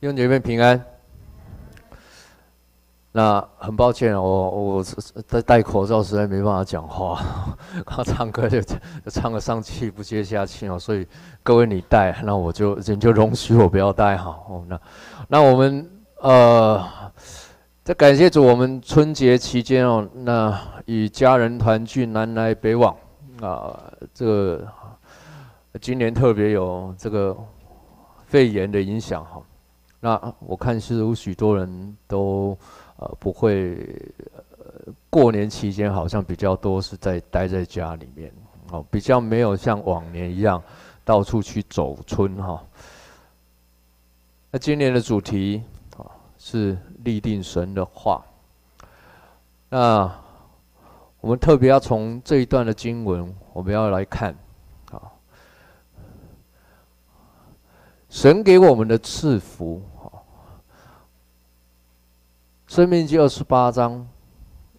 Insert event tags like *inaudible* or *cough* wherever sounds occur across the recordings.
弟兄姐妹平安。那很抱歉，我我戴戴口罩实在没办法讲话，*laughs* 刚唱歌就唱了上气不接下气哦，所以各位你戴，那我就你就容许我不要戴哈。哦，那那我们呃，在感谢主，我们春节期间哦，那与家人团聚，南来北往啊，这个今年特别有这个肺炎的影响哈。那我看是有许多人都。呃，不会，呃，过年期间好像比较多是在待在家里面，哦，比较没有像往年一样到处去走春哈。那今年的主题啊是立定神的话。那我们特别要从这一段的经文，我们要来看啊，神给我们的赐福。生命记二十八章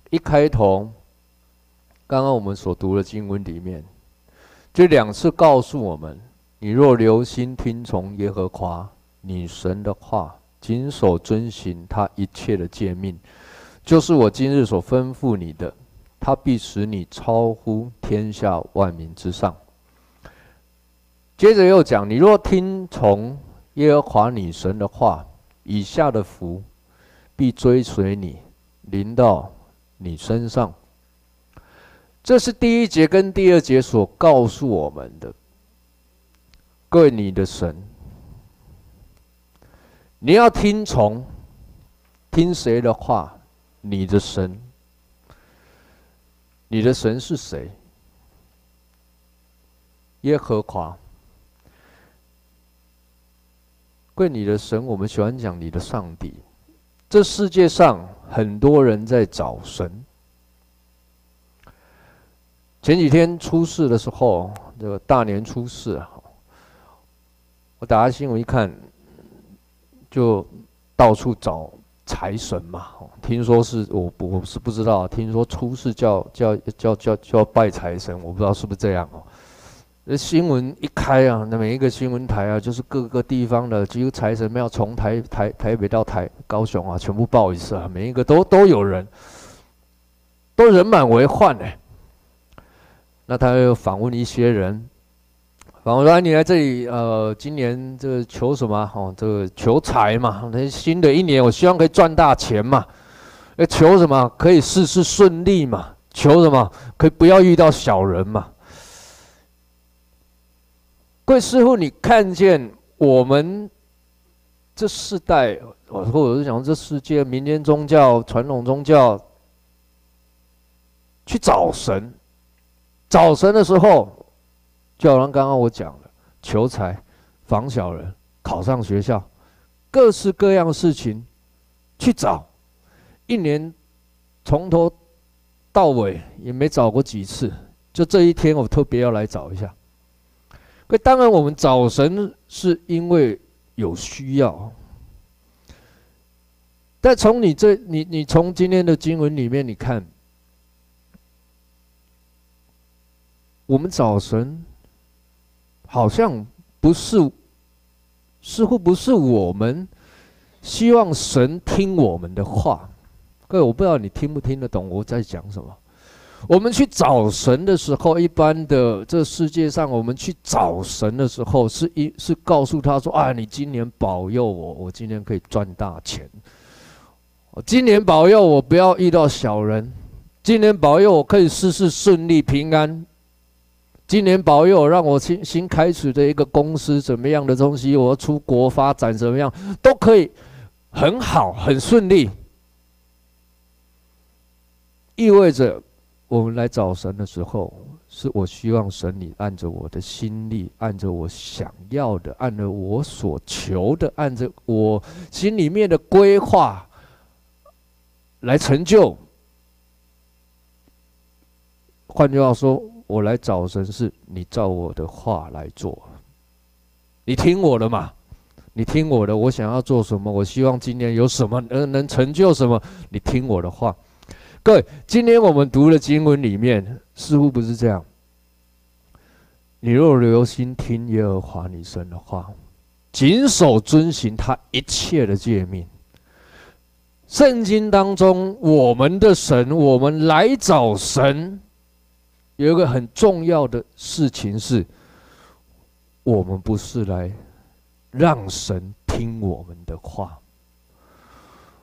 一开头，刚刚我们所读的经文里面，就两次告诉我们：你若留心听从耶和华你神的话，谨守遵行他一切的诫命，就是我今日所吩咐你的，他必使你超乎天下万民之上。接着又讲：你若听从耶和华女神的话，以下的福。必追随你，临到你身上。这是第一节跟第二节所告诉我们的。各位，你的神，你要听从，听谁的话？你的神，你的神是谁？耶和华。各位，你的神，我们喜欢讲你的上帝。这世界上很多人在找神。前几天出事的时候，这个大年初四，我打开新闻一看，就到处找财神嘛。听说是我我是不知道，听说出事叫叫叫叫叫拜财神，我不知道是不是这样哦。那新闻一开啊，那每一个新闻台啊，就是各个地方的，几乎财神庙从台台台北到台高雄啊，全部报一次啊，每一个都都有人，都人满为患呢。那他又访问一些人，访问说你来这里，呃，今年这个求什么？哦，这个求财嘛。那新的一年，我希望可以赚大钱嘛。哎求什么？可以事事顺利嘛。求什么？可以不要遇到小人嘛。各位师傅，你看见我们这世代，或者是讲这世界民间宗教、传统宗教，去找神，找神的时候，就好像刚刚我讲的，求财、防小人、考上学校，各式各样的事情去找，一年从头到尾也没找过几次，就这一天我特别要来找一下。那当然，我们找神是因为有需要。但从你这，你你从今天的经文里面，你看，我们找神好像不是，似乎不是我们希望神听我们的话。各位，我不知道你听不听得懂我在讲什么。我们去找神的时候，一般的这世界上，我们去找神的时候，是一是告诉他说：“啊，你今年保佑我，我今年可以赚大钱。我今年保佑我不要遇到小人，今年保佑我可以事事顺利平安。今年保佑让我新新开始的一个公司怎么样的东西，我要出国发展怎么样都可以很好很顺利。意味着。”我们来找神的时候，是我希望神你按着我的心力，按着我想要的，按着我所求的，按着我心里面的规划来成就。换句话说，我来找神，是你照我的话来做。你听我的嘛？你听我的，我想要做什么？我希望今年有什么能能成就什么？你听我的话。各位，今天我们读的经文里面似乎不是这样。你若留心听耶和华你神的话，谨守遵行他一切的诫命。圣经当中，我们的神，我们来找神，有一个很重要的事情是，我们不是来让神听我们的话。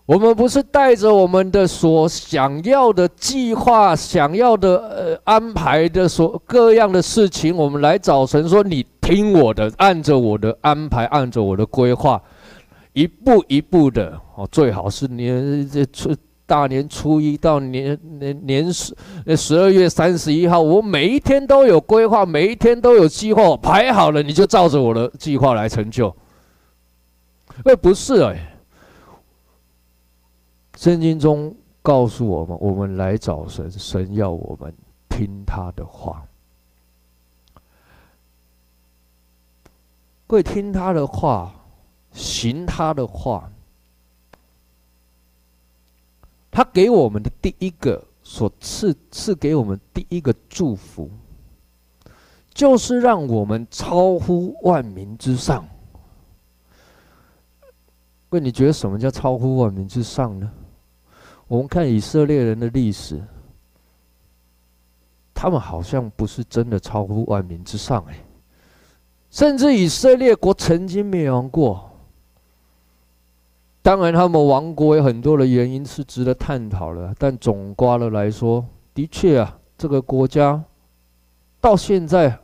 我们不是带着我们的所想要的计划、想要的呃安排的所各样的事情，我们来找神说：“你听我的，按着我的安排，按着我的规划，一步一步的哦，最好是年这初大年初一到年年年十十二月三十一号，我每一天都有规划，每一天都有计划排好了，你就照着我的计划来成就。”哎，不是哎。圣经中告诉我们：我们来找神，神要我们听他的话。会听他的话，行他的话。他给我们的第一个所赐赐给我们第一个祝福，就是让我们超乎万民之上。问你觉得什么叫超乎万民之上呢？我们看以色列人的历史，他们好像不是真的超乎万民之上哎，甚至以色列国曾经灭亡过。当然，他们亡国有很多的原因是值得探讨的，但总括的来说，的确啊，这个国家到现在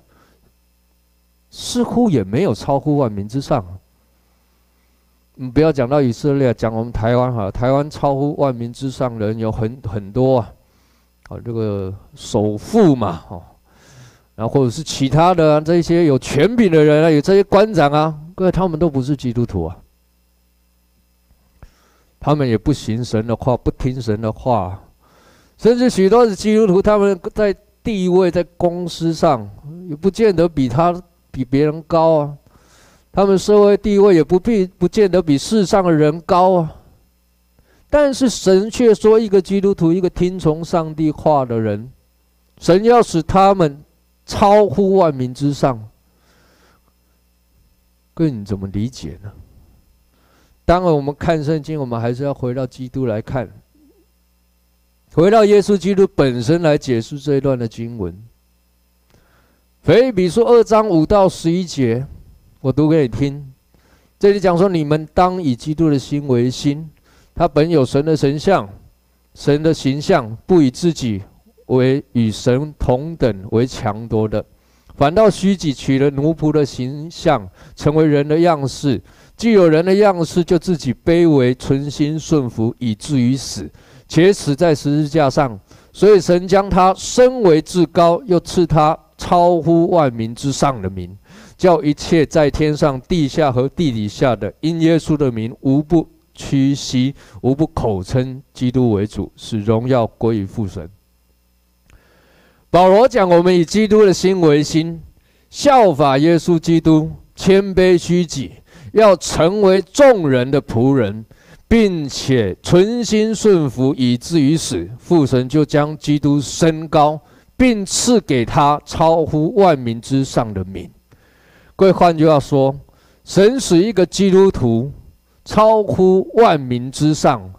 似乎也没有超乎万民之上。你不要讲到以色列，讲我们台湾哈，台湾超乎万民之上人有很很多啊，啊，这个首富嘛，哦，然后或者是其他的这些有权柄的人啊，有这些官长啊，各位他们都不是基督徒啊，他们也不行神的话，不听神的话，甚至许多的基督徒，他们在地位在公司上也不见得比他比别人高啊。他们社会地位也不必不见得比世上的人高啊，但是神却说，一个基督徒，一个听从上帝话的人，神要使他们超乎万民之上。各位，你怎么理解呢？当然，我们看圣经，我们还是要回到基督来看，回到耶稣基督本身来解释这一段的经文。腓立比说二章五到十一节。我读给你听，这里讲说：你们当以基督的心为心，他本有神的神像，神的形象，不以自己为与神同等为强夺的，反倒虚己，取了奴仆的形象，成为人的样式。既有人的样式，就自己卑微，存心顺服，以至于死，且死在十字架上。所以神将他升为至高，又赐他超乎万民之上的名。叫一切在天上、地下和地底下的，因耶稣的名，无不屈膝，无不口称基督为主，使荣耀归于父神。保罗讲：我们以基督的心为心，效法耶稣基督，谦卑虚己，要成为众人的仆人，并且存心顺服，以至于死。父神就将基督升高，并赐给他超乎万民之上的名。各位，换句话说，神使一个基督徒超乎万民之上，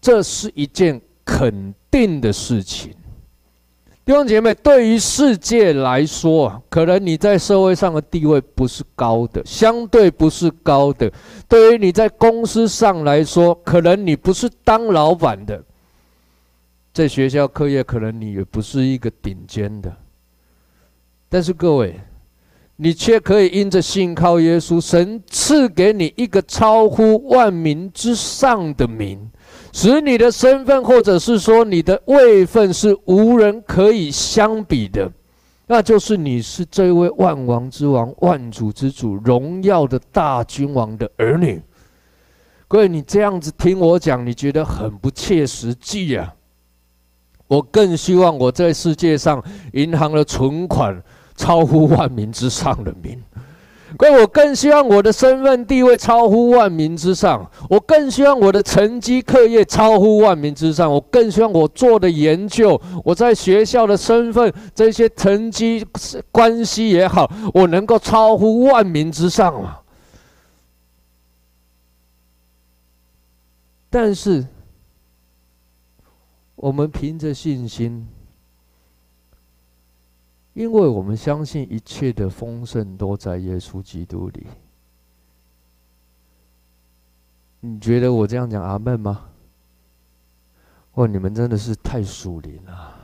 这是一件肯定的事情。弟兄姐妹，对于世界来说，可能你在社会上的地位不是高的，相对不是高的；对于你在公司上来说，可能你不是当老板的，在学校课业，可能你也不是一个顶尖的。但是各位。你却可以因着信靠耶稣，神赐给你一个超乎万民之上的名，使你的身份或者是说你的位分是无人可以相比的，那就是你是这位万王之王、万主之主、荣耀的大君王的儿女。各位，你这样子听我讲，你觉得很不切实际啊？我更希望我在世界上银行的存款。超乎万民之上的民，哥，我更希望我的身份地位超乎万民之上；我更希望我的成绩课业超乎万民之上；我更希望我做的研究，我在学校的身份这些成绩关系也好，我能够超乎万民之上啊！但是，我们凭着信心。因为我们相信一切的丰盛都在耶稣基督里。你觉得我这样讲阿门吗？哇，你们真的是太属灵了！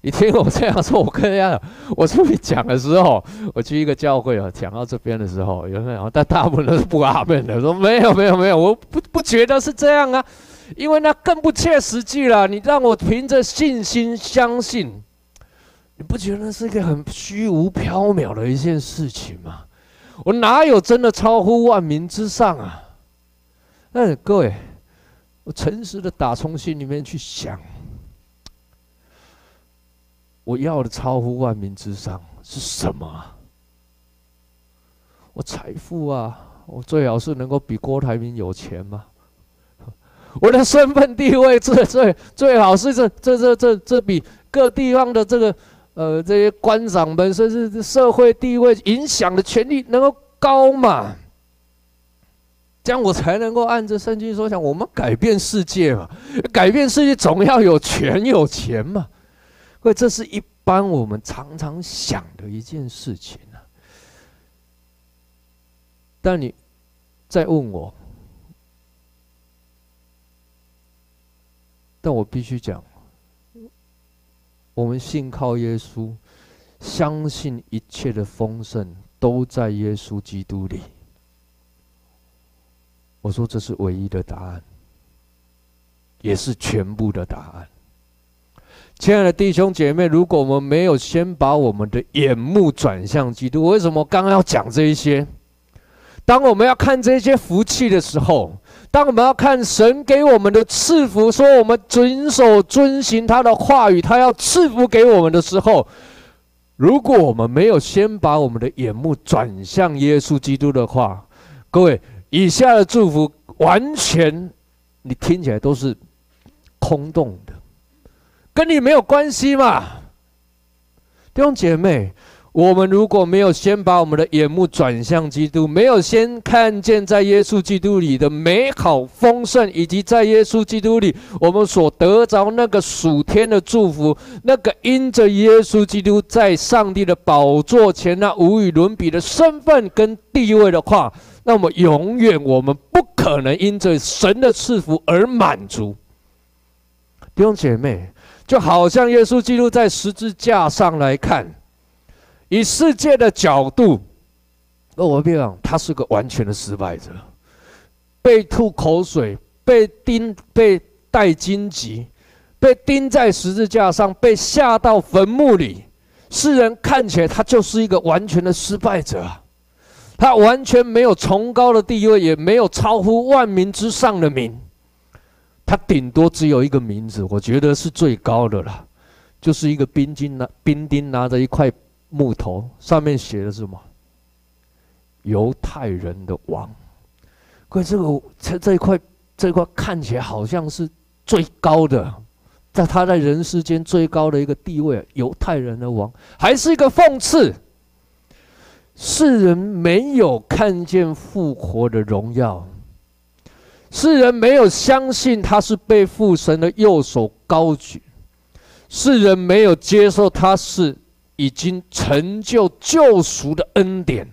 你听我这样说，我跟人家讲我出去讲的时候，我去一个教会啊，讲到这边的时候，有没有？但大部分都是不阿门的，说没有没有没有，我不不觉得是这样啊，因为那更不切实际了。你让我凭着信心相信，你不觉得是一个很虚无缥缈的一件事情吗？我哪有真的超乎万民之上啊？那各位，我诚实的打从心里面去想。我要的超乎万民之上是什么？我财富啊，我最好是能够比郭台铭有钱吗？*laughs* 我的身份地位最最最好是这这这这这比各地方的这个呃这些官长们甚至社会地位影响的权力能够高嘛？这样我才能够按着圣经所讲，我们改变世界嘛，改变世界总要有权有钱嘛。因为这是一般我们常常想的一件事情啊。但你再问我，但我必须讲，我们信靠耶稣，相信一切的丰盛都在耶稣基督里。我说这是唯一的答案，也是全部的答案。亲爱的弟兄姐妹，如果我们没有先把我们的眼目转向基督，为什么刚刚要讲这一些？当我们要看这些福气的时候，当我们要看神给我们的赐福，说我们遵守遵行他的话语，他要赐福给我们的时候，如果我们没有先把我们的眼目转向耶稣基督的话，各位，以下的祝福完全你听起来都是空洞的。跟你没有关系嘛，弟兄姐妹，我们如果没有先把我们的眼目转向基督，没有先看见在耶稣基督里的美好丰盛，以及在耶稣基督里我们所得着那个属天的祝福，那个因着耶稣基督在上帝的宝座前那无与伦比的身份跟地位的话，那么永远我们不可能因着神的赐福而满足，弟兄姐妹。就好像耶稣基督在十字架上来看，以世界的角度，那我别讲，他是个完全的失败者，被吐口水，被钉，被带荆棘，被钉在十字架上，被下到坟墓里。世人看起来他就是一个完全的失败者，他完全没有崇高的地位，也没有超乎万民之上的名。他顶多只有一个名字，我觉得是最高的了，就是一个兵丁拿兵丁拿着一块木头，上面写的是什么？犹太人的王。可这个这这一块这一块看起来好像是最高的，在他在人世间最高的一个地位，犹太人的王，还是一个讽刺。世人没有看见复活的荣耀。世人没有相信他是被父神的右手高举，世人没有接受他是已经成就救赎的恩典，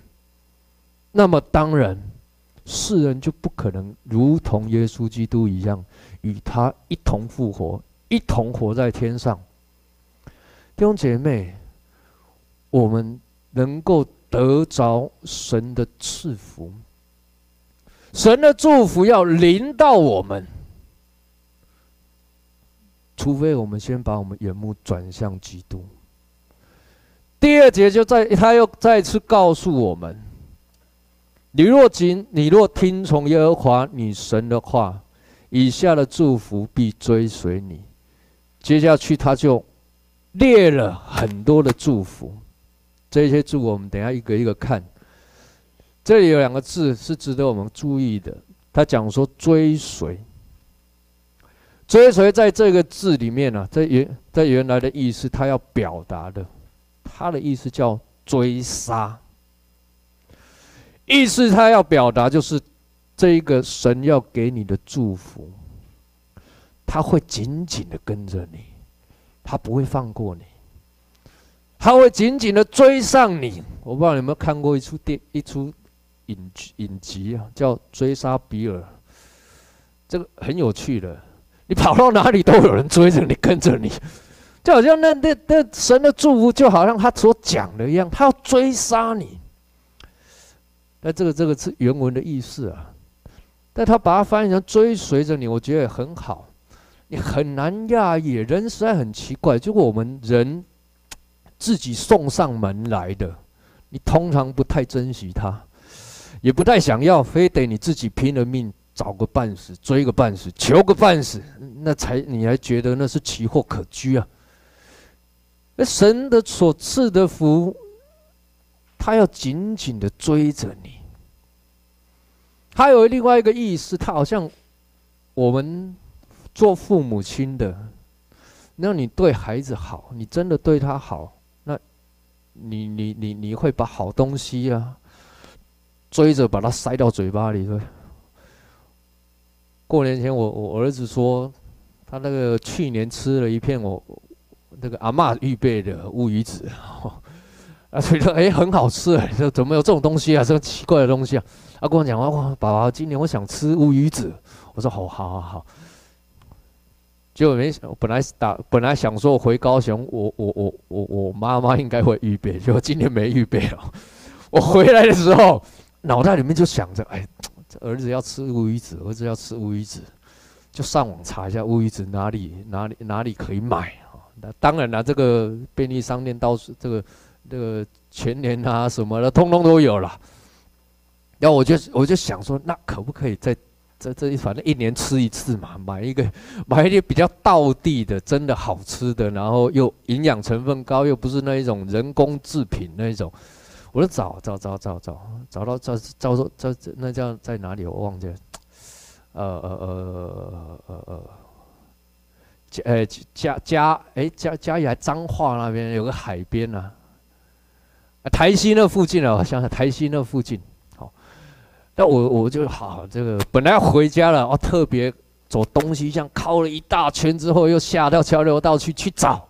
那么当然，世人就不可能如同耶稣基督一样，与他一同复活，一同活在天上。弟兄姐妹，我们能够得着神的赐福。神的祝福要临到我们，除非我们先把我们眼目转向基督。第二节就在他又再次告诉我们：你若谨，你若听从耶和华你神的话，以下的祝福必追随你。接下去他就列了很多的祝福，这些祝福我们等下一个一个看。这里有两个字是值得我们注意的。他讲说“追随”，“追随”在这个字里面呢、啊，在原在原来的意思，他要表达的，他的意思叫追杀。意思他要表达就是这一个神要给你的祝福，他会紧紧的跟着你，他不会放过你，他会紧紧的追上你。我不知道你有没有看过一出电一出影影集啊，叫《追杀比尔》，这个很有趣的。你跑到哪里都有人追着你，跟着你，就好像那那那神的祝福，就好像他所讲的一样，他要追杀你。那这个这个是原文的意思啊，但他把它翻译成追随着你，我觉得也很好。你很难讶异，人实在很奇怪，就我们人自己送上门来的，你通常不太珍惜他，也不太想要，非得你自己拼了命。找个半死，追个半死，求个半死，那才你还觉得那是奇货可居啊？那神的所赐的福，他要紧紧的追着你。还有另外一个意思，他好像我们做父母亲的，那你对孩子好，你真的对他好，那你你你你会把好东西啊，追着把它塞到嘴巴里。过年前，我我儿子说，他那个去年吃了一片我那个阿嬷预备的乌鱼子，*laughs* 啊，所以说哎很好吃哎，说怎么有这种东西啊？这个奇怪的东西啊！他跟我讲话，哇，爸爸，今年我想吃乌鱼子。我说好，好，好，好。结果没想，本来打本来想说回高雄，我我我我我妈妈应该会预备，结果今年没预备了。*laughs* 我回来的时候，脑袋里面就想着，哎。这儿子要吃乌鱼子，儿子要吃乌鱼子，就上网查一下乌鱼子哪里哪里哪里可以买？那当然了，这个便利商店到处这个这个全年啊什么的，通通都有了。然后我就我就想说，那可不可以在在这一反正一年吃一次嘛，买一个买一点比较道地的，真的好吃的，然后又营养成分高，又不是那一种人工制品那一种。我说找找找找找找到找找说这这那叫在哪里？我忘记了。呃呃呃呃呃，呃嘉嘉哎嘉嘉义还彰化那边有个海边啊，台西那附近啊，我想想台西那附近。好，那我我就好这个本来要回家了，哦，特别走东西向靠了一大圈之后，又下到交流道去去找。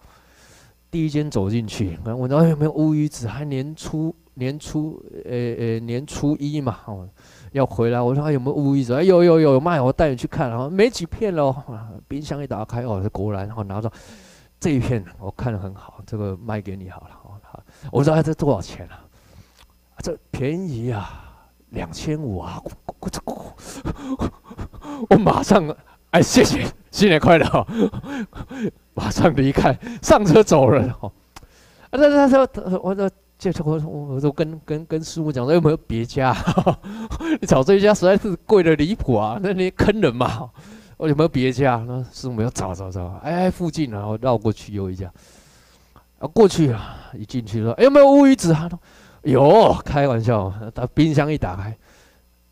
第一间走进去，我问有没有乌鱼子，还年初。年初，呃、呃、年初一嘛，哦，要回来。我说还有没有乌鱼子？哎，有有有卖，我带你去看。然后没几片喽，冰箱一打开，哦，果然，然后拿着这一片，我看的很好，这个卖给你好了。好，我说哎，这多少钱啊？这便宜啊，两千五啊！我这我马上哎，谢谢，新年快乐！马上离开，上车走人。哦，啊，他他说，我说。这我我我都跟跟跟师傅讲说，有没有别家？*laughs* 你找这一家实在是贵的离谱啊！那你坑人嘛？我有没有别家？那师傅没有找找找，哎，附近然后绕过去有一家，啊，过去啊，一进去说，哎，有没有乌鱼子啊？他说有，开玩笑，他冰箱一打开，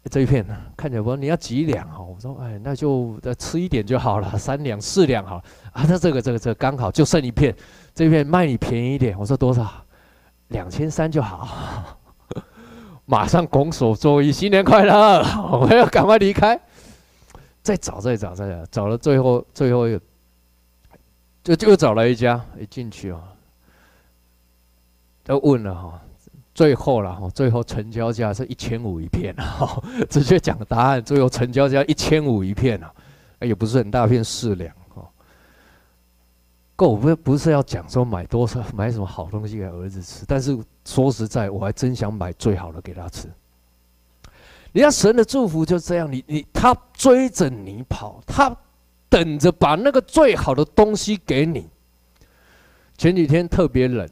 这一片看起来不，你要几两啊？我说，哎，那就再吃一点就好了，三两四两好。啊，那这个这个这个刚好就剩一片，这一片卖你便宜一点。我说多少？两千三就好，*laughs* 马上拱手作揖，新年快乐！*laughs* 我要赶快离开，再找再找再找，找了最后最后一个，就就找了一家，一进去哦，都问了哈，最后了哈，最后成交价是一千五一片哈，*laughs* 直接讲答案，最后成交价一千五一片啊，也不是很大片四两。够不不是要讲说买多少 *laughs* 买什么好东西给儿子吃，但是说实在，我还真想买最好的给他吃。你看神的祝福就这样，你你他追着你跑，他等着把那个最好的东西给你。前几天特别冷。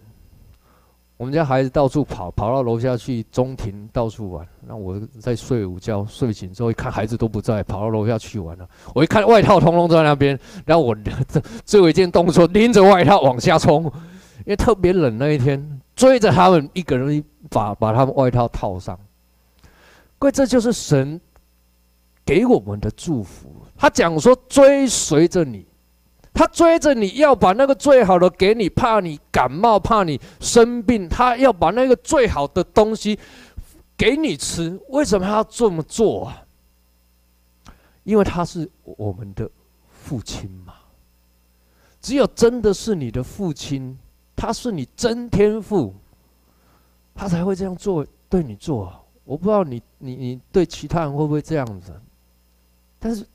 我们家孩子到处跑，跑到楼下去中庭到处玩。那我在睡午觉，睡醒之后一看孩子都不在，跑到楼下去玩了。我一看外套通通在那边，然后我这最后一件动作拎着外套往下冲，因为特别冷那一天，追着他们一个人把把他们外套套上。各位，这就是神给我们的祝福。他讲说追随着你。他追着你要把那个最好的给你，怕你感冒，怕你生病，他要把那个最好的东西给你吃。为什么他要这么做啊？因为他是我们的父亲嘛？只有真的是你的父亲，他是你真天父，他才会这样做对你做。我不知道你你你对其他人会不会这样子，但是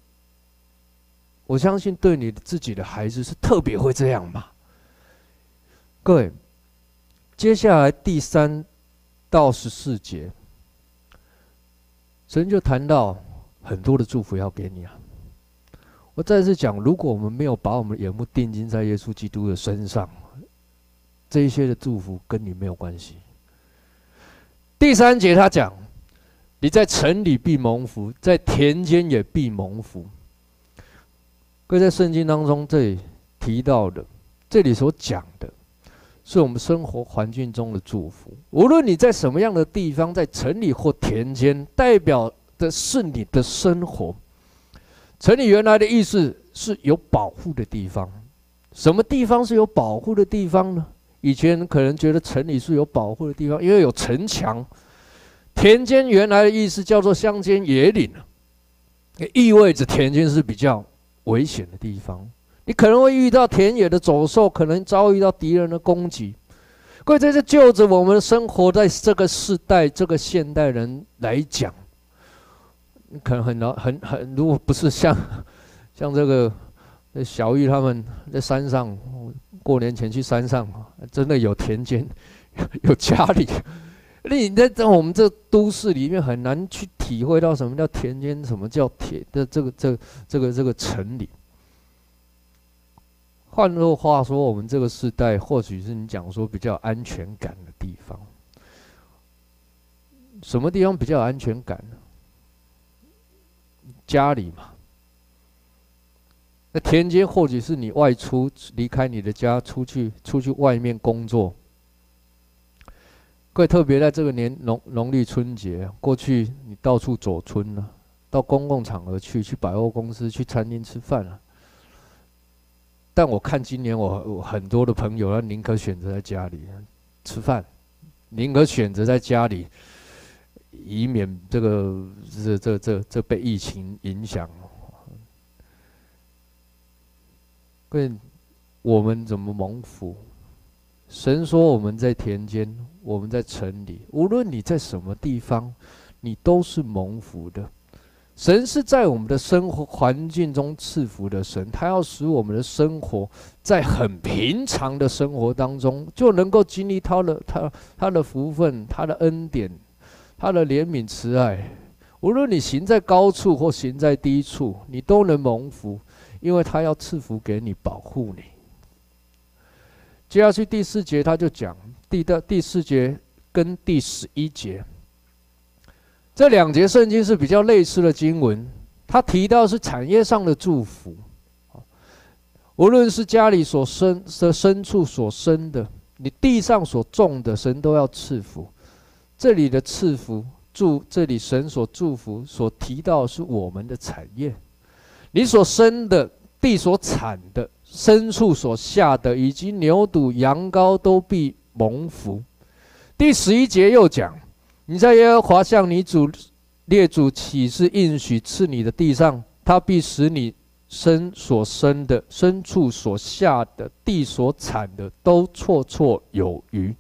我相信对你自己的孩子是特别会这样嘛。各位，接下来第三到十四节，神就谈到很多的祝福要给你啊。我再次讲，如果我们没有把我们的眼目定睛在耶稣基督的身上，这些的祝福跟你没有关系。第三节他讲，你在城里必蒙福，在田间也必蒙福。各位在圣经当中这里提到的，这里所讲的，是我们生活环境中的祝福。无论你在什么样的地方，在城里或田间，代表的是你的生活。城里原来的意思是有保护的地方，什么地方是有保护的地方呢？以前可能觉得城里是有保护的地方，因为有城墙。田间原来的意思叫做乡间野岭，也意味着田间是比较危险的地方，你可能会遇到田野的走兽，可能遭遇到敌人的攻击。各位，这是就着我们生活在这个时代，这个现代人来讲。可能很难很很，如果不是像 *laughs* 像这个小玉他们在山上过年前去山上，真的有田间有家里，你在在我们这都市里面很难去体会到什么叫田间，什么叫田的这个这个这个这个城里。换句话说，我们这个时代或许是你讲说比较安全感的地方。什么地方比较有安全感呢？家里嘛，那田间或许是你外出离开你的家，出去出去外面工作。各位特别在这个年农农历春节，过去你到处走春了，到公共场合去，去百货公司、去餐厅吃饭了。但我看今年我我很多的朋友，他宁可选择在家里吃饭，宁可选择在家里。以免这个这这这这被疫情影响。问我们怎么蒙福？神说我们在田间，我们在城里，无论你在什么地方，你都是蒙福的。神是在我们的生活环境中赐福的神，他要使我们的生活在很平常的生活当中，就能够经历他的他他的福分，他的恩典。他的怜悯慈爱，无论你行在高处或行在低处，你都能蒙福，因为他要赐福给你，保护你。接下去第四节，他就讲第的第四节跟第十一节。这两节圣经是比较类似的经文，他提到是产业上的祝福，无论是家里所生的牲畜所生的，你地上所种的，神都要赐福。这里的赐福祝，这里神所祝福所提到是我们的产业，你所生的地所产的牲畜所下的，以及牛犊羊羔都必蒙福。第十一节又讲，你在耶和华向你主列祖起誓应许赐你的地上，他必使你生所生的牲畜所下的地所产的都绰绰有余。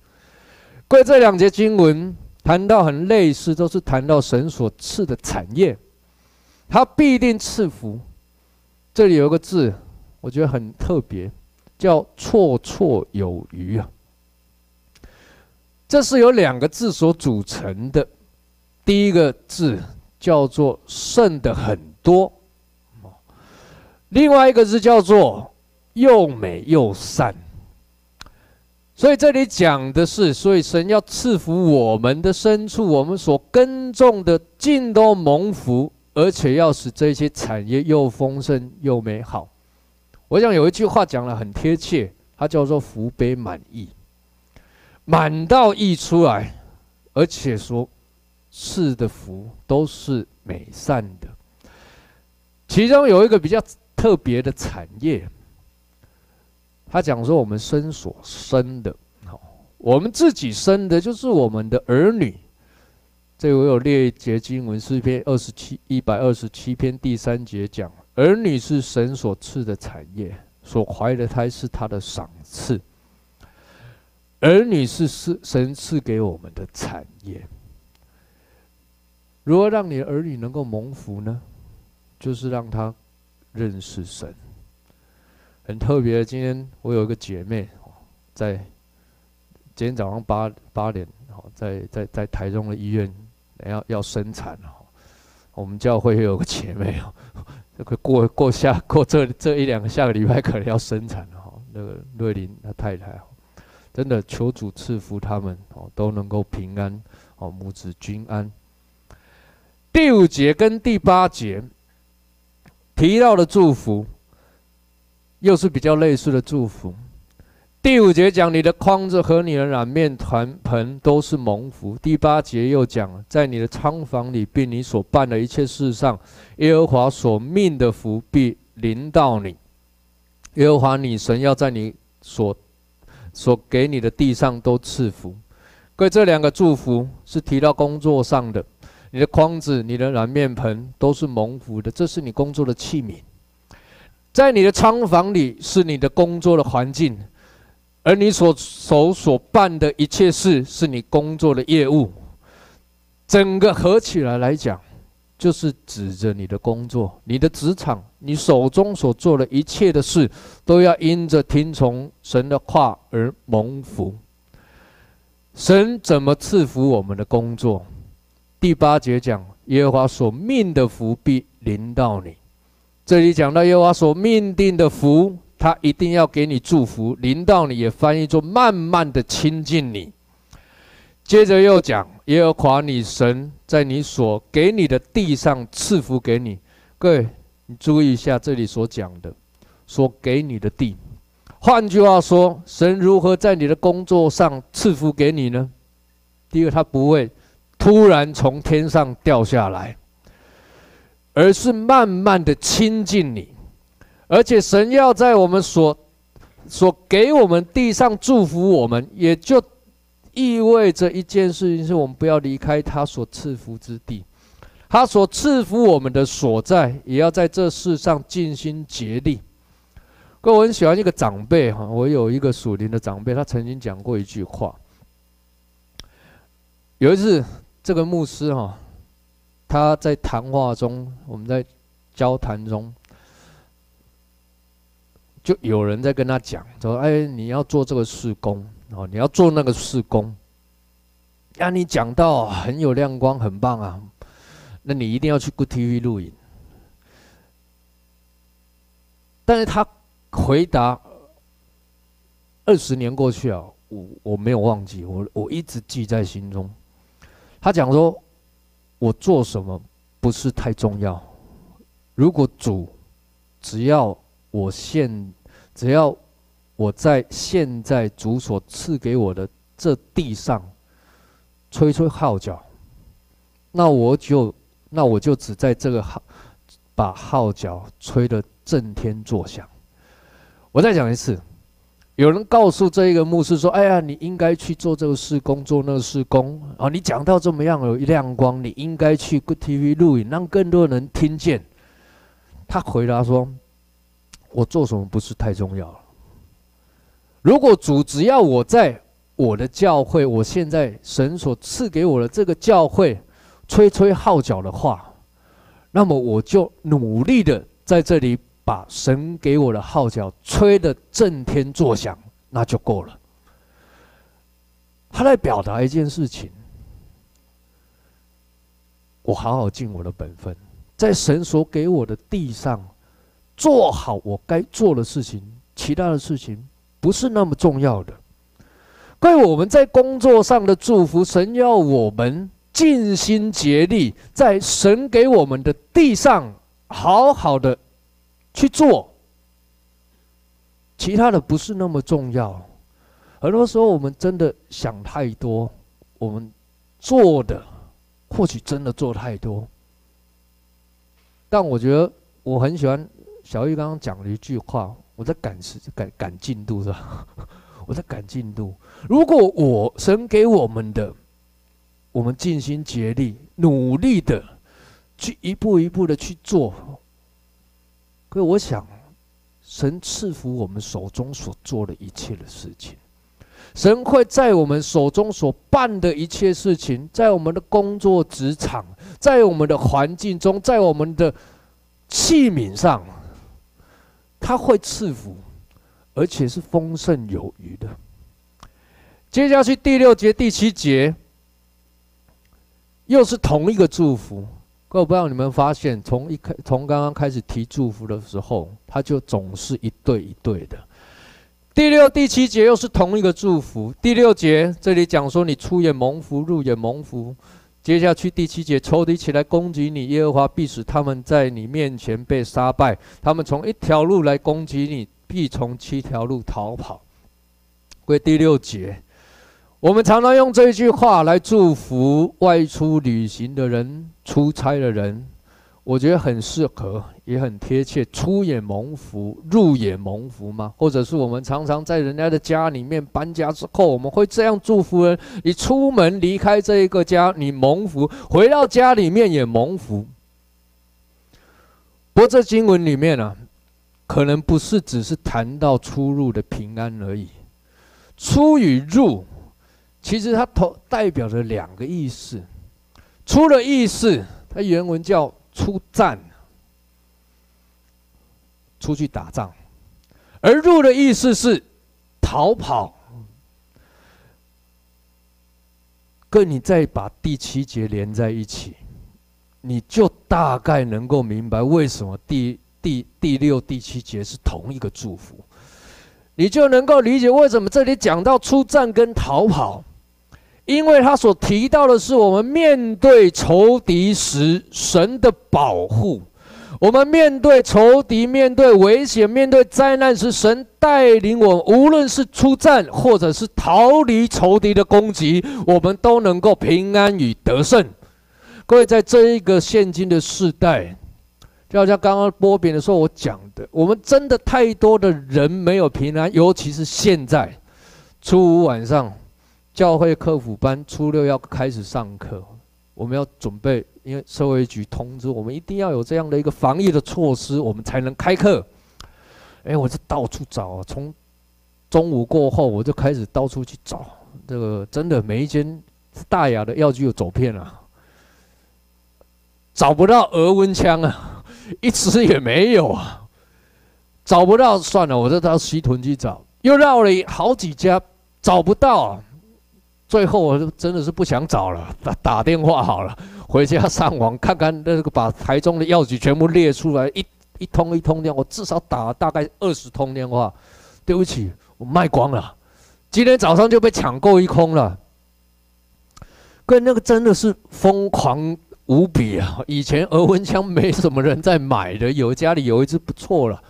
归这两节经文。谈到很类似，都是谈到神所赐的产业，他必定赐福。这里有个字，我觉得很特别，叫“绰绰有余”啊。这是由两个字所组成的，第一个字叫做“剩的很多”，另外一个字叫做“又美又善”。所以这里讲的是，所以神要赐福我们的牲畜，我们所耕种的尽都蒙福，而且要使这些产业又丰盛又美好。我想有一句话讲得很贴切，它叫做“福杯满溢”，满到溢出来，而且说赐的福都是美善的。其中有一个比较特别的产业。他讲说：“我们生所生的，好，我们自己生的，就是我们的儿女。这我有列一节经文，诗篇二十七一百二十七篇第三节讲：儿女是神所赐的产业，所怀的胎是他的赏赐。儿女是是神赐给我们的产业。如何让你的儿女能够蒙福呢？就是让他认识神。很特别，今天我有一个姐妹，在今天早上八八点，在在在台中的医院要要生产。我们教会有个姐妹哦，过过下过这这一两个下个礼拜可能要生产了哈。那个瑞林他太太。真的求主赐福他们哦，都能够平安哦，母子均安。第五节跟第八节提到的祝福，又是比较类似的祝福。第五节讲你的筐子和你的染面团盆都是蒙福。第八节又讲在你的仓房里，并你所办的一切事上，耶和华所命的福必临到你。耶和华你神要在你所所给你的地上都赐福，各位，这两个祝福是提到工作上的。你的筐子、你的染面盆都是蒙福的，这是你工作的器皿。在你的仓房里是你的工作的环境，而你所手所办的一切事是你工作的业务。整个合起来来讲。就是指着你的工作、你的职场、你手中所做的一切的事，都要因着听从神的话而蒙福。神怎么赐福我们的工作？第八节讲耶和华所命的福必临到你。这里讲到耶和华所命定的福，他一定要给你祝福，临到你，也翻译作慢慢的亲近你。接着又讲耶和华你神在你所给你的地上赐福给你，各位你注意一下这里所讲的，所给你的地。换句话说，神如何在你的工作上赐福给你呢？第一，他不会突然从天上掉下来，而是慢慢的亲近你，而且神要在我们所所给我们地上祝福我们，也就。意味着一件事情，是我们不要离开他所赐福之地，他所赐福我们的所在，也要在这世上尽心竭力。各位，我很喜欢一个长辈哈，我有一个属灵的长辈，他曾经讲过一句话。有一次，这个牧师哈，他在谈话中，我们在交谈中，就有人在跟他讲说：“哎，你要做这个事工。”哦，你要做那个事工，呀，你讲到很有亮光，很棒啊，那你一定要去 Good TV 录影。但是他回答，二十年过去啊，我我没有忘记，我我一直记在心中。他讲说，我做什么不是太重要，如果主只要我现只要。我在现在主所赐给我的这地上吹吹号角，那我就那我就只在这个号把号角吹得震天作响。我再讲一次，有人告诉这一个牧师说：“哎呀，你应该去做这个事工，做那个事工啊！你讲到这么样有一亮光，你应该去 Good TV 录影，让更多人听见。”他回答说：“我做什么不是太重要了。”如果主只要我在我的教会，我现在神所赐给我的这个教会吹吹号角的话，那么我就努力的在这里把神给我的号角吹得震天作响，那就够了。他在表达一件事情：我好好尽我的本分，在神所给我的地上做好我该做的事情，其他的事情。不是那么重要的。关于我们在工作上的祝福，神要我们尽心竭力，在神给我们的地上好好的去做。其他的不是那么重要。很多时候我们真的想太多，我们做的或许真的做太多。但我觉得我很喜欢小玉刚刚讲了一句话。我在赶时赶赶进度是吧？*laughs* 我在赶进度。如果我神给我们的，我们尽心竭力、努力的去一步一步的去做，可我想，神赐福我们手中所做的一切的事情，神会在我们手中所办的一切事情，在我们的工作职场，在我们的环境中，在我们的器皿上，他会赐福，而且是丰盛有余的。接下去第六节、第七节，又是同一个祝福。各位，不知道你们发现，从一开从刚刚开始提祝福的时候，他就总是一对一对的。第六、第七节又是同一个祝福。第六节这里讲说，你出也蒙福，入也蒙福。接下去第七节，抽敌起来攻击你，耶和华必使他们在你面前被杀败。他们从一条路来攻击你，必从七条路逃跑。归第六节。我们常常用这一句话来祝福外出旅行的人、出差的人，我觉得很适合，也很贴切。出也蒙福，入也蒙福吗？或者是我们常常在人家的家里面搬家之后，我们会这样祝福人：你出门离开这一个家，你蒙福；回到家里面也蒙福。不过这经文里面啊，可能不是只是谈到出入的平安而已，出与入。其实它头代表着两个意思，出的意思，它原文叫出战，出去打仗；而入的意思是逃跑。跟你再把第七节连在一起，你就大概能够明白为什么第第第六、第七节是同一个祝福，你就能够理解为什么这里讲到出战跟逃跑。因为他所提到的是，我们面对仇敌时神的保护；我们面对仇敌、面对危险、面对灾难时，神带领我，无论是出战或者是逃离仇敌的攻击，我们都能够平安与得胜。各位，在这一个现今的世代，就好像刚刚波比的时候我讲的，我们真的太多的人没有平安，尤其是现在初五晚上。教会课辅班初六要开始上课，我们要准备，因为社会局通知我们一定要有这样的一个防疫的措施，我们才能开课。哎，我就到处找，从中午过后我就开始到处去找，这个真的每一间大雅的药局有走遍了，找不到额温枪啊，*laughs* 一支也没有啊，找不到算了，我就到西屯去找，又绕了好几家，找不到。最后我就真的是不想找了，打打电话好了，回家上网看看那个把台中的药局全部列出来，一一通一通电话，我至少打了大概二十通电话。对不起，我卖光了，今天早上就被抢购一空了。跟那个真的是疯狂无比啊！以前额温枪没什么人在买的，有家里有一支不错了，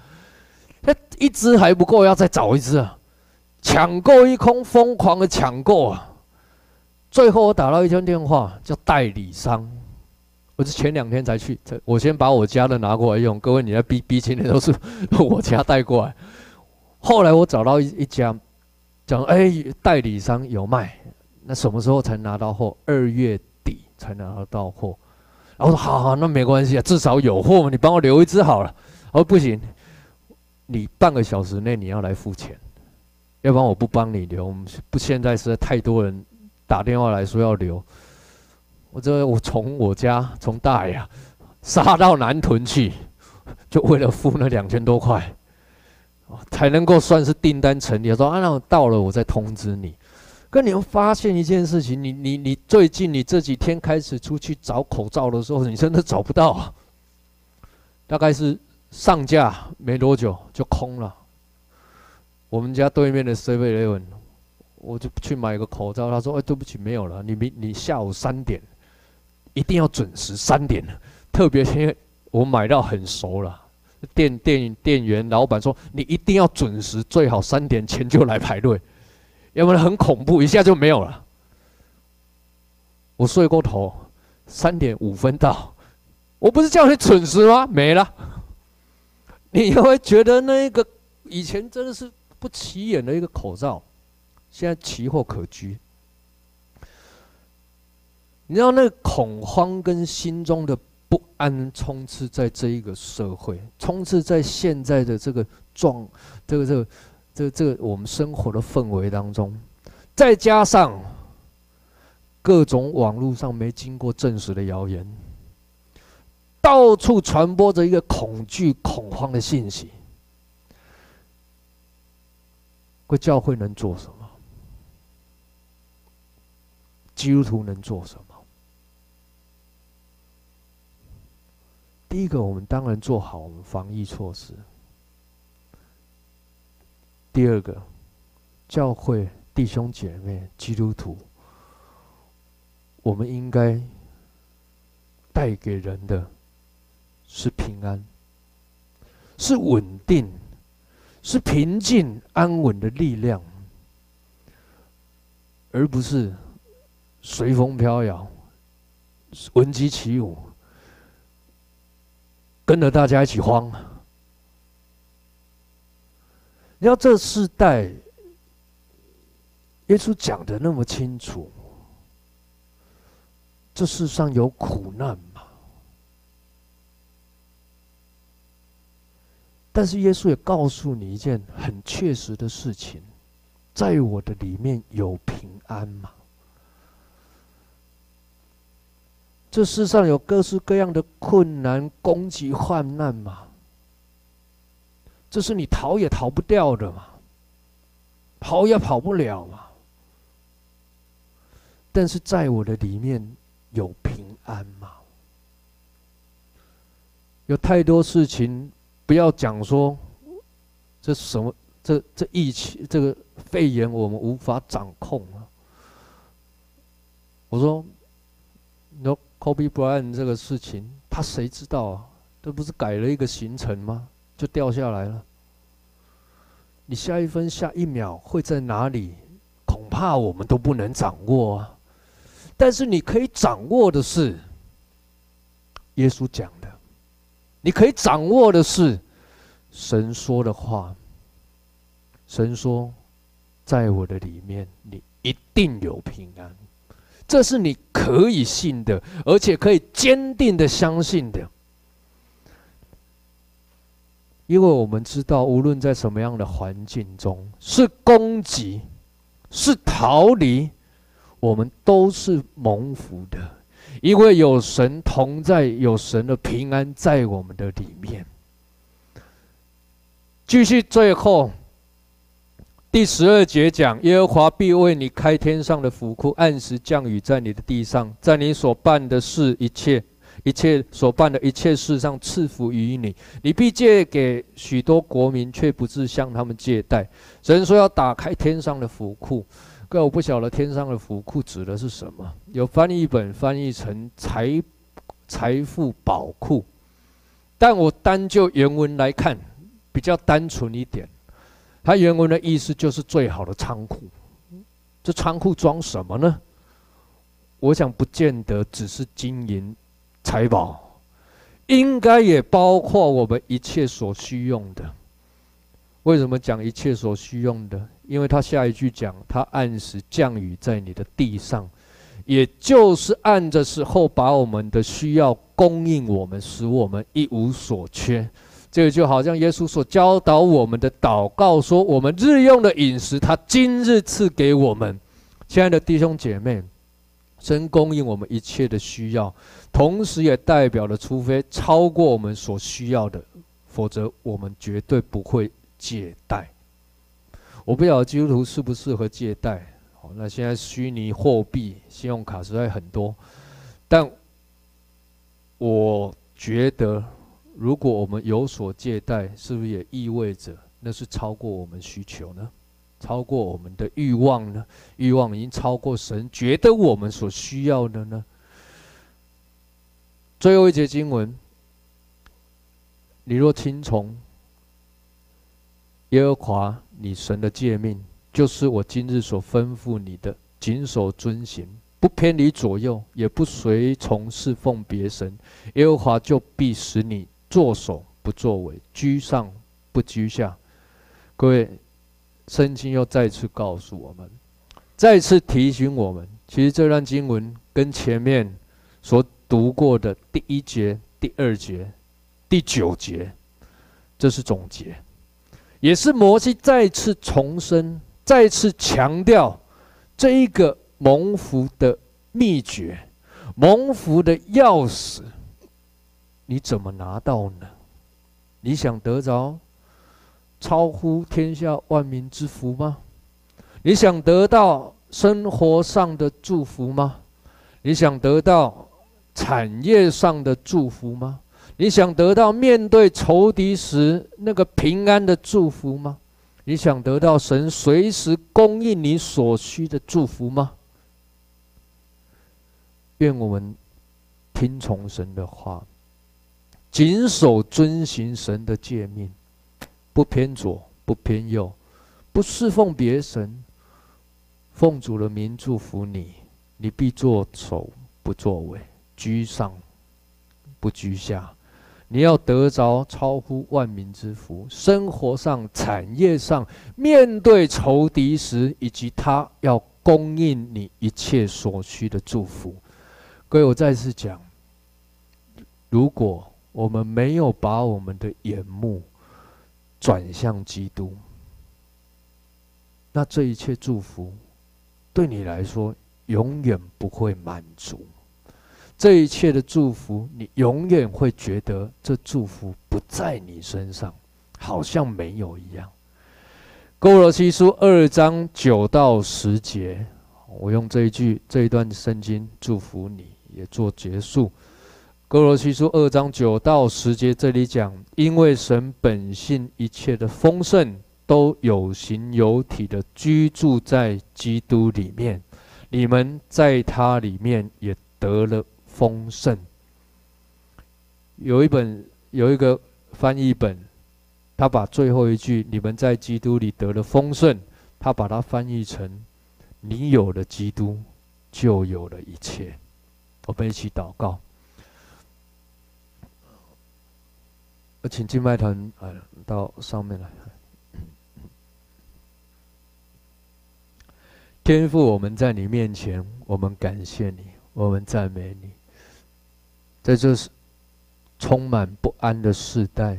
他一支还不够，要再找一支啊！抢购一空，疯狂的抢购啊！最后我打到一通电话，叫代理商，我是前两天才去，我先把我家的拿过来用。各位，你的 B B 今天都是 *laughs* 我家带过来。后来我找到一一家，讲哎，代理商有卖，那什么时候才拿到货？二月底才拿得到货。然后我说好好，那没关系啊，至少有货，你帮我留一只好了。我说不行，你半个小时内你要来付钱，要不然我不帮你留。我们不现在实在太多人。打电话来说要留，我这我从我家从大雅杀到南屯去，就为了付那两千多块，才能够算是订单成立。说啊，那我到了我再通知你。可你会发现一件事情，你你你最近你这几天开始出去找口罩的时候，你真的找不到啊。大概是上架没多久就空了。我们家对面的 7-Eleven。我就去买个口罩，他说：“哎，对不起，没有了。你明你下午三点一定要准时三点，特别因为我买到很熟了。店店店员老板说，你一定要准时，最好三点前就来排队，要不然很恐怖，一下就没有了。我睡过头，三点五分到，我不是叫你准时吗？没了。你会觉得那一个以前真的是不起眼的一个口罩。”现在奇货可居，你知道那个恐慌跟心中的不安充斥在这一个社会，充斥在现在的这个状，这个这个这个这个我们生活的氛围当中，再加上各种网络上没经过证实的谣言，到处传播着一个恐惧恐慌的信息，贵教会能做什么？基督徒能做什么？第一个，我们当然做好我们防疫措施。第二个，教会弟兄姐妹、基督徒，我们应该带给人的是平安，是稳定，是平静安稳的力量，而不是随风飘摇、闻鸡起舞。跟着大家一起慌。你要这世代，耶稣讲的那么清楚，这世上有苦难嘛？但是耶稣也告诉你一件很确实的事情，在我的里面有平安嘛？这世上有各式各样的困难、攻击、患难嘛？这是你逃也逃不掉的嘛？跑也跑不了嘛？但是在我的里面有平安嘛？有太多事情，不要讲说这什么，这这疫情，这个肺炎我们无法掌控啊。我说，喏。Kobe Bryant 这个事情，他谁知道啊？这不是改了一个行程吗？就掉下来了。你下一分、下一秒会在哪里？恐怕我们都不能掌握啊。但是你可以掌握的是耶稣讲的，你可以掌握的是神说的话。神说，在我的里面，你一定有平安。这是你可以信的，而且可以坚定的相信的，因为我们知道，无论在什么样的环境中，是攻击，是逃离，我们都是蒙福的，因为有神同在，有神的平安在我们的里面。继续，最后。第十二节讲，耶和华必为你开天上的府库，按时降雨在你的地上，在你所办的事一切、一切所办的一切事上赐福于你。你必借给许多国民，却不至向他们借贷。神说要打开天上的府库，各位，我不晓得天上的府库指的是什么。有翻译本翻译成财财富宝库，但我单就原文来看，比较单纯一点。它原文的意思就是最好的仓库。这仓库装什么呢？我想不见得只是金银财宝，应该也包括我们一切所需用的。为什么讲一切所需用的？因为他下一句讲，他按时降雨在你的地上，也就是按着时候把我们的需要供应我们，使我们一无所缺。这就好像耶稣所教导我们的祷告说：“我们日用的饮食，他今日赐给我们。”亲爱的弟兄姐妹，神供应我们一切的需要，同时也代表了，除非超过我们所需要的，否则我们绝对不会借贷。我不晓得基督徒适不适合借贷。好，那现在虚拟货币、信用卡实在很多，但我觉得。如果我们有所借贷，是不是也意味着那是超过我们需求呢？超过我们的欲望呢？欲望已经超过神觉得我们所需要的呢？最后一节经文：你若听从耶和华你神的诫命，就是我今日所吩咐你的，谨守遵行，不偏离左右，也不随从侍奉别神，耶和华就必使你。作首不作尾，居上不居下。各位，圣经又再次告诉我们，再次提醒我们，其实这段经文跟前面所读过的第一节、第二节、第九节，这是总结，也是摩西再次重申、再次强调这一个蒙福的秘诀、蒙福的钥匙，你怎么拿到呢？你想得着超乎天下万民之福吗？你想得到生活上的祝福吗？你想得到产业上的祝福吗？你想得到面对仇敌时那个平安的祝福吗？你想得到神随时供应你所需的祝福吗？愿我们听从神的话，谨守遵行神的诫命，不偏左，不偏右，不侍奉别神。奉主的名祝福你，你必作首不作尾，居上不居下。你要得着超乎万民之福，生活上、产业上，面对仇敌时，以及他要供应你一切所需的祝福。各位，我再次讲，如果我们没有把我们的眼目转向基督，那这一切祝福。对你来说，永远不会满足。这一切的祝福，你永远会觉得这祝福不在你身上，好像没有一样。歌罗西书二章九到十节，我用这一句这一段圣经祝福你，也做结束。歌罗西书二章九到十节，这里讲，因为神本性一切的丰盛。都有形有体的居住在基督里面，你们在他里面也得了丰盛。有一本有一个翻译本，他把最后一句“你们在基督里得了丰盛”，他把它翻译成“你有了基督，就有了一切”。我们一起祷告。请敬拜团啊到上面来。天父，我们在你面前，我们感谢你，我们赞美你。在这充满不安的世代，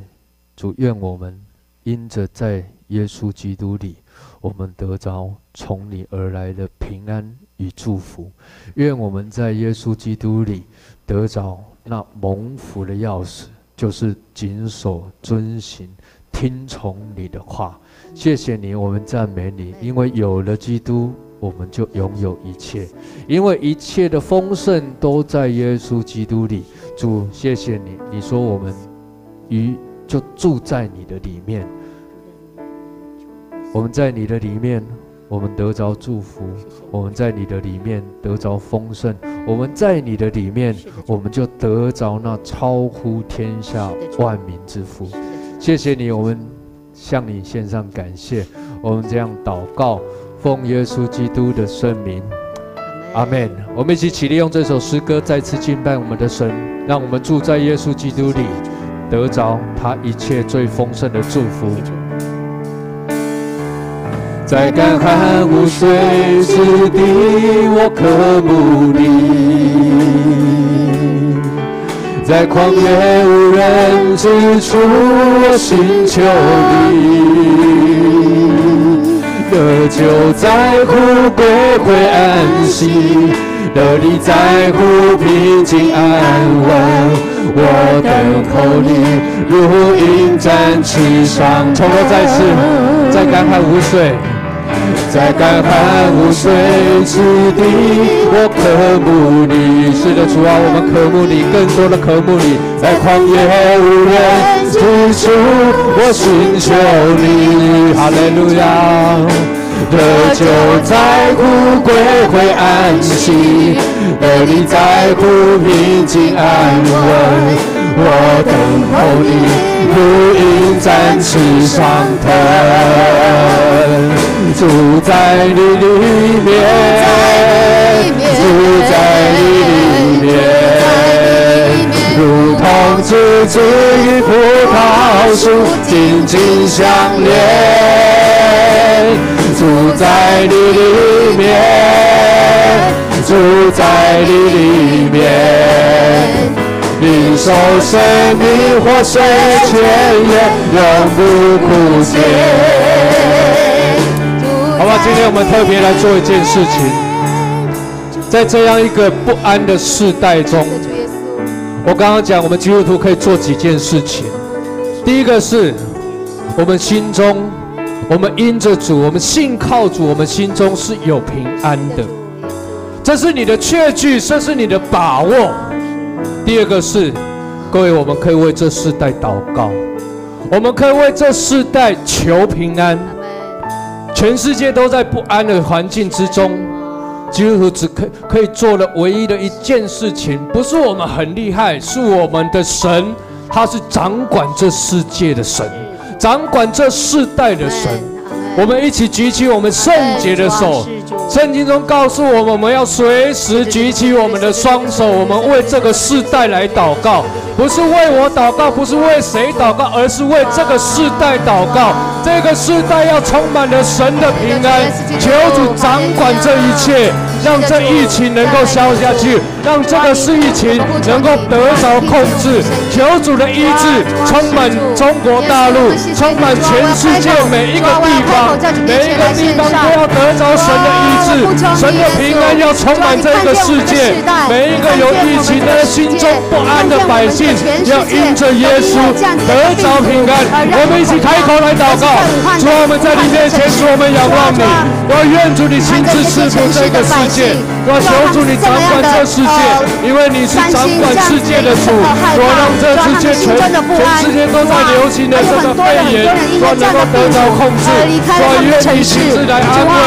主愿我们因着在耶稣基督里，我们得着从你而来的平安与祝福。愿我们在耶稣基督里得着那蒙福的钥匙，就是谨守遵行、听从你的话。谢谢你，我们赞美你，因为有了基督。我们就拥有一切，因为一切的丰盛都在耶稣基督里。主，谢谢你，你说我们与就住在你的里面。我们在你的里面，我们得着祝福；我们在你的里面得着丰盛；我们在你的里面，我们就得着那超乎天下万民之福。谢谢你，我们向你献上感谢。我们这样祷告。奉耶稣基督的圣名，阿门。我们一起起立，用这首诗歌再次敬拜我们的神，让我们住在耶稣基督里，得着他一切最丰盛的祝福。在干旱无水之地，我渴慕你；在旷野无人之处，我寻求你。得救在乎归回安息，得力在乎平静安稳。我等候你，如鹰展翅上腾。重头再次，在干旱无水，在干旱无水之地，我渴慕你。是的，主啊，我们渴慕你，更多的渴慕你。在旷野无人之处，我寻求你。哈利路亚。得救在乎归回安息，得力在乎平静安稳。我等候你，如鹰展翅上腾，住在你里面，住在你里面，如同枝子与葡萄树紧紧相连。住在你里面，住在你里面，你受生命活水泉源，永不枯竭。好吧，今天我们特别来做一件事情，在这样一个不安的世代中，我刚刚讲，我们基督徒可以做几件事情。第一个是，我们心中，我们因着主，我们信靠主，我们心中是有平安的。这是你的确据，这是你的把握。第二个是，各位，我们可以为这世代祷告，我们可以为这世代求平安。全世界都在不安的环境之中，基督徒只可可以做的唯一的一件事情，不是我们很厉害，是我们的神。他是掌管这世界的神，掌管这世代的神。我们一起举起我们圣洁的手。圣经中告诉我们，我们要随时举起我们的双手，我们为这个世代来祷告，不是为我祷告，不是为谁祷告，而是为这个世代祷告。这个世代要充满了神的平安，求主掌管这一切。让这疫情能够消下去，让这个事疫情能够得着控制。求主的医治充满中国大陆，充满全世界每一个地方，每一个地方都要得着神的医治，神的平安要充满这个世界。每一个有疫情的心中不安的百姓，要因着耶稣得着平安。我们一起开口来祷告，主，我们在你面前，主我们仰望你，我愿主你亲自赐福这个世界。我求主你掌管这世界，因为你是掌管世界的主。我让这世界全全世界都在流行的这个肺炎，我能够得到控制。我愿你亲自来安慰，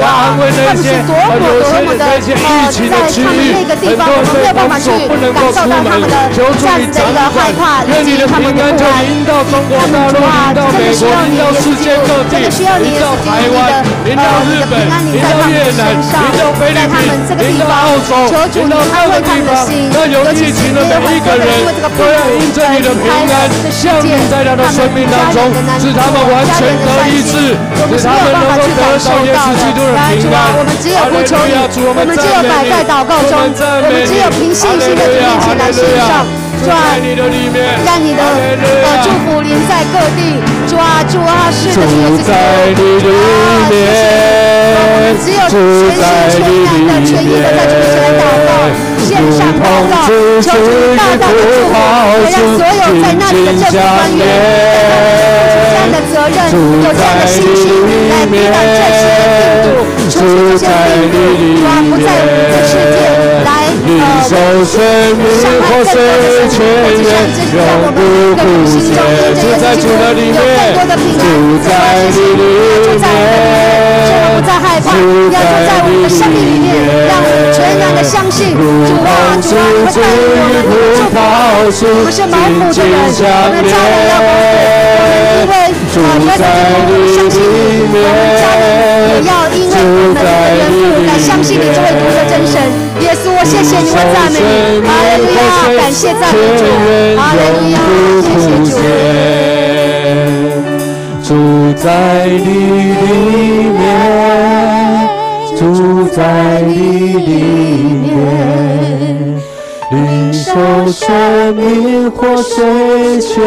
来安慰那些有些那些疫情的区域，很多人被封锁不能够出门。求主你掌管，愿你的平安就临到中国大陆，临到美国，临到世界各地，临到台湾，临到日本，临到越南，临到北。在他们这个地方，求主你安慰他们的心，那有疫情的每一个人都要因着你的平安降临在他的生命当中，使他们完全得医治，使他们能够得到耶稣基督的平安。我们只有不求你，我们只有摆在祷告中，我们只有凭信心的面前来献上，主啊，让你的呃祝福临在各地，主啊，主啊，是的，主在你里面，我们只有全心全。全意的、全意的，在主面前来祷告，献上祷告，求主大大的祝福，也让所有在那里的政府官员有这样的责任，有这样的信心来抵挡这些病毒，不在我们的世界来呃伤害更多的生命。我只想知道我们各位心中因着耶稣有更多的平安，在万事兴，就在我们，使我不再害怕，要住在我们的生命里面。让我们全然的相信，主啊，主啊，你会带领我们，祝福我们是蒙福的人，我们家人要蒙福，我们因为啊，要在这里相信你，我们家人也要因为我们的缘故来相信你这位独一的真神。耶稣，我谢谢你，我赞美你，哈利路亚，感谢赞美主，哈利路亚，谢谢主，住在你里面。住在你里面，领受生命活水泉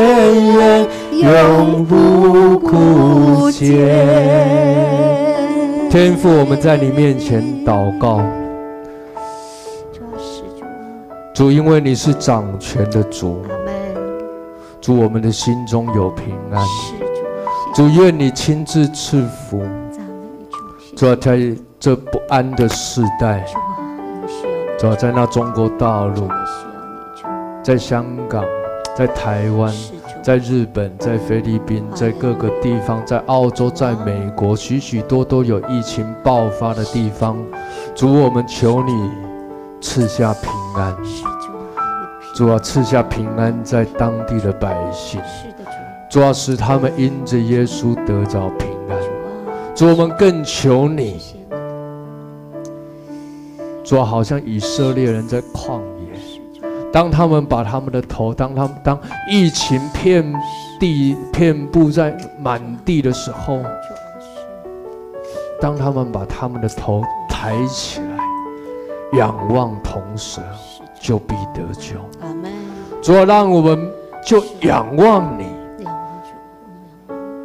源，永不枯竭。天父，我们在你面前祷告。主，因为你是掌权的主。主，我们的心中有平安。主，愿你亲自赐福。主，在。这不安的世代，主要在那中国大陆，在香港，在台湾，在日本，在菲律宾，在各个地方，在澳洲，在美国，许许多多有疫情爆发的地方，主，我们求你赐下平安，主啊，赐下平安在当地的百姓，主。啊使他们因着耶稣得着平安，主，我们更求你。主啊好像以色列人在旷野，当他们把他们的头，当他们当疫情遍地遍布在满地的时候，当他们把他们的头抬起来，仰望同时，就必得救。主啊，让我们就仰望你。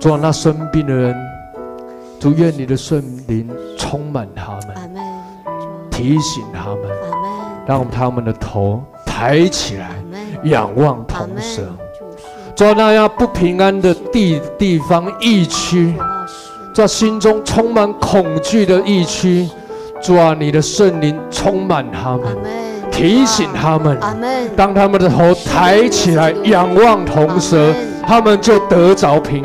主啊，那生病的人，主愿你的圣灵充满他们，提醒他们，让他们的头抬起来，仰望铜蛇。主啊，那样不平安的地地方疫区，在心中充满恐惧的疫区。主啊，你的圣灵充满他们，提醒他们，当他们的头抬起来仰望铜蛇，他们就得着平